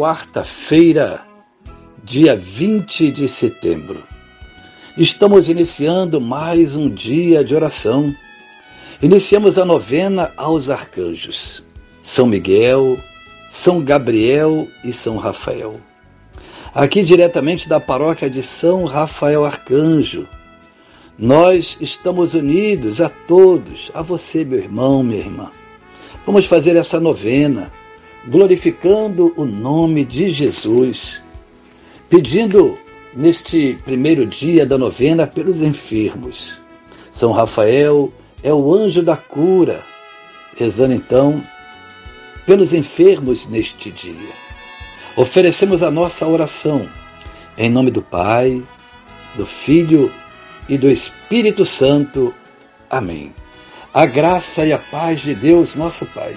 quarta-feira, dia 20 de setembro. Estamos iniciando mais um dia de oração. Iniciamos a novena aos arcanjos, São Miguel, São Gabriel e São Rafael. Aqui diretamente da paróquia de São Rafael Arcanjo. Nós estamos unidos a todos, a você, meu irmão, minha irmã. Vamos fazer essa novena glorificando o nome de Jesus, pedindo neste primeiro dia da novena pelos enfermos. São Rafael é o anjo da cura, rezando então pelos enfermos neste dia. Oferecemos a nossa oração em nome do Pai, do Filho e do Espírito Santo. Amém. A graça e a paz de Deus, nosso Pai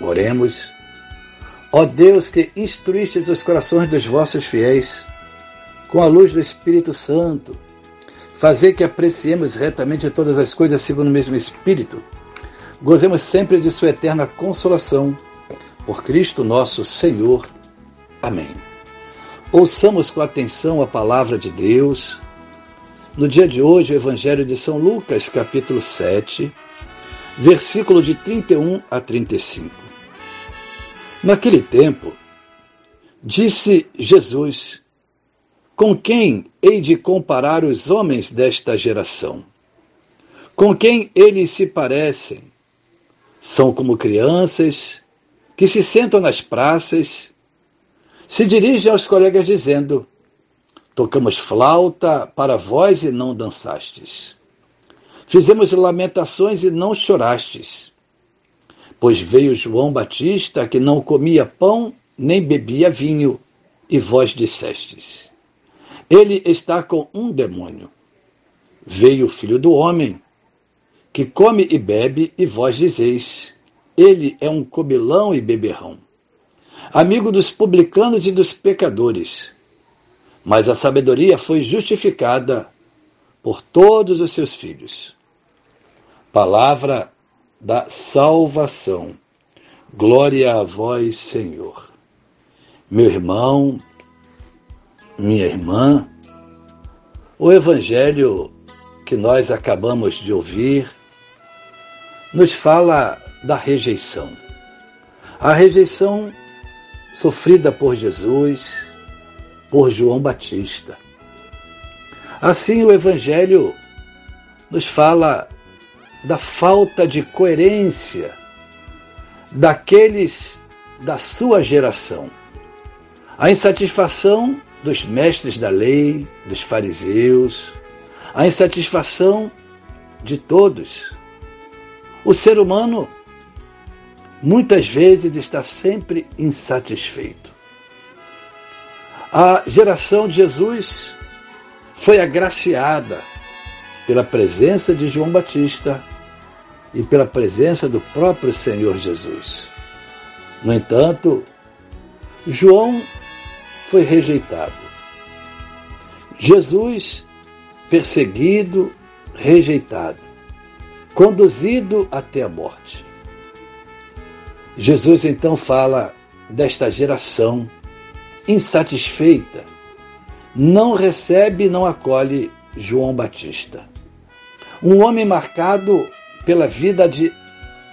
Oremos. Ó Deus que instruístes os corações dos vossos fiéis com a luz do Espírito Santo, fazer que apreciemos retamente todas as coisas segundo o mesmo Espírito, gozemos sempre de Sua eterna consolação. Por Cristo nosso Senhor. Amém. Ouçamos com atenção a palavra de Deus. No dia de hoje, o Evangelho de São Lucas, capítulo 7, versículo de 31 a 35. Naquele tempo, disse Jesus: Com quem hei de comparar os homens desta geração? Com quem eles se parecem? São como crianças que se sentam nas praças, se dirigem aos colegas dizendo: Tocamos flauta para vós e não dançastes. Fizemos lamentações e não chorastes. Pois veio João Batista, que não comia pão nem bebia vinho, e vós dissestes: Ele está com um demônio. Veio o filho do homem, que come e bebe, e vós dizeis: Ele é um cobilão e beberrão, amigo dos publicanos e dos pecadores. Mas a sabedoria foi justificada por todos os seus filhos. Palavra da salvação. Glória a vós, Senhor. Meu irmão, minha irmã, o Evangelho que nós acabamos de ouvir nos fala da rejeição. A rejeição sofrida por Jesus, por João Batista. Assim, o Evangelho nos fala da falta de coerência daqueles da sua geração. A insatisfação dos mestres da lei, dos fariseus, a insatisfação de todos. O ser humano muitas vezes está sempre insatisfeito. A geração de Jesus foi agraciada pela presença de João Batista e pela presença do próprio Senhor Jesus. No entanto, João foi rejeitado. Jesus perseguido, rejeitado, conduzido até a morte. Jesus então fala desta geração insatisfeita, não recebe e não acolhe João Batista. Um homem marcado pela vida de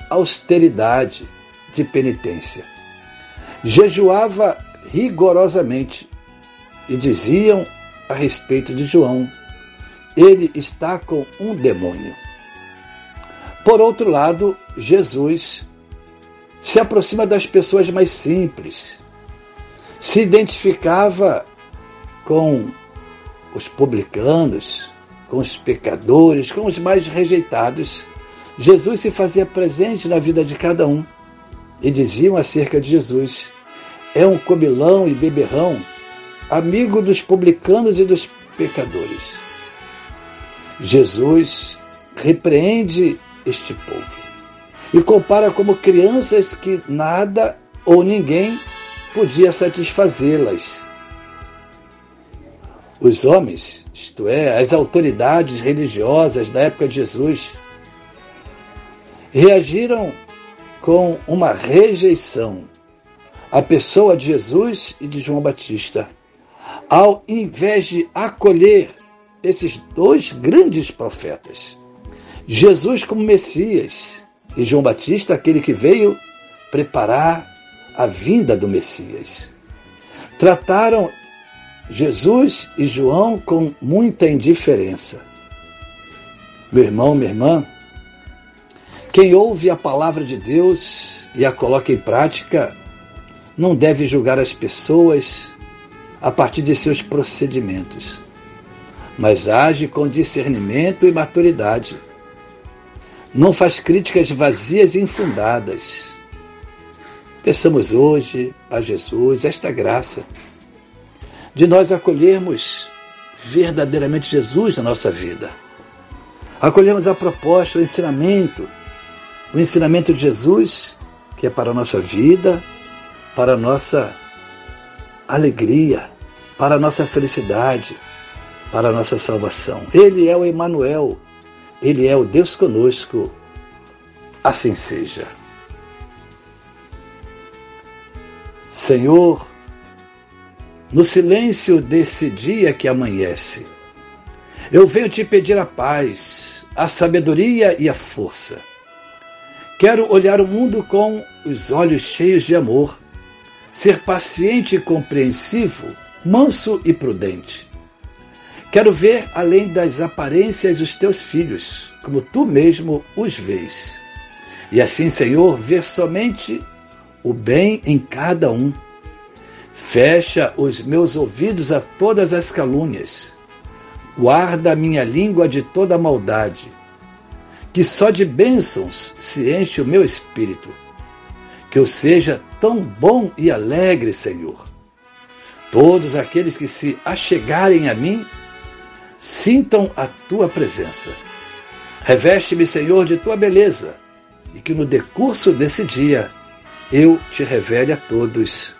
austeridade, de penitência. Jejuava rigorosamente e diziam a respeito de João: ele está com um demônio. Por outro lado, Jesus se aproxima das pessoas mais simples, se identificava com os publicanos, com os pecadores, com os mais rejeitados. Jesus se fazia presente na vida de cada um e diziam acerca de Jesus: é um cobilão e beberrão, amigo dos publicanos e dos pecadores. Jesus repreende este povo e compara como crianças que nada ou ninguém podia satisfazê-las. Os homens, isto é, as autoridades religiosas da época de Jesus, reagiram com uma rejeição à pessoa de Jesus e de João Batista, ao invés de acolher esses dois grandes profetas. Jesus como Messias e João Batista, aquele que veio preparar a vinda do Messias. Trataram Jesus e João com muita indiferença. Meu irmão, minha irmã, quem ouve a palavra de Deus e a coloca em prática não deve julgar as pessoas a partir de seus procedimentos, mas age com discernimento e maturidade. Não faz críticas vazias e infundadas. Peçamos hoje a Jesus esta graça de nós acolhermos verdadeiramente Jesus na nossa vida. Acolhermos a proposta, o ensinamento, o ensinamento de Jesus, que é para a nossa vida, para a nossa alegria, para a nossa felicidade, para a nossa salvação. Ele é o Emanuel, ele é o Deus conosco. Assim seja. Senhor, no silêncio desse dia que amanhece, eu venho te pedir a paz, a sabedoria e a força. Quero olhar o mundo com os olhos cheios de amor, ser paciente e compreensivo, manso e prudente. Quero ver além das aparências os teus filhos, como tu mesmo os vês. E assim, Senhor, ver somente o bem em cada um. Fecha os meus ouvidos a todas as calúnias. Guarda a minha língua de toda maldade. Que só de bênçãos se enche o meu espírito. Que eu seja tão bom e alegre, Senhor. Todos aqueles que se achegarem a mim sintam a tua presença. Reveste-me, Senhor, de tua beleza, e que no decurso desse dia eu te revele a todos.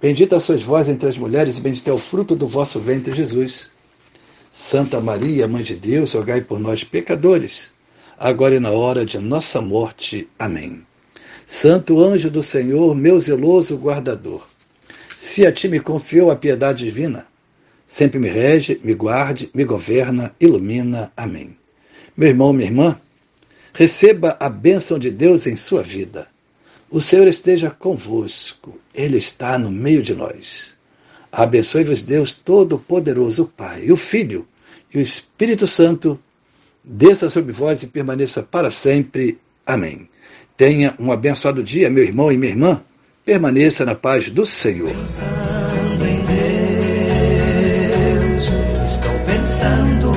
Bendita sois vós entre as mulheres, e bendito é o fruto do vosso ventre, Jesus. Santa Maria, Mãe de Deus, rogai por nós, pecadores, agora e na hora de nossa morte. Amém. Santo anjo do Senhor, meu zeloso guardador, se a ti me confiou a piedade divina, sempre me rege, me guarde, me governa, ilumina. Amém. Meu irmão, minha irmã, receba a bênção de Deus em sua vida. O Senhor esteja convosco, Ele está no meio de nós. Abençoe-vos, Deus Todo-Poderoso, o Pai, o Filho e o Espírito Santo, desça sobre vós e permaneça para sempre. Amém. Tenha um abençoado dia, meu irmão e minha irmã. Permaneça na paz do Senhor. Pensando em Deus, estou pensando.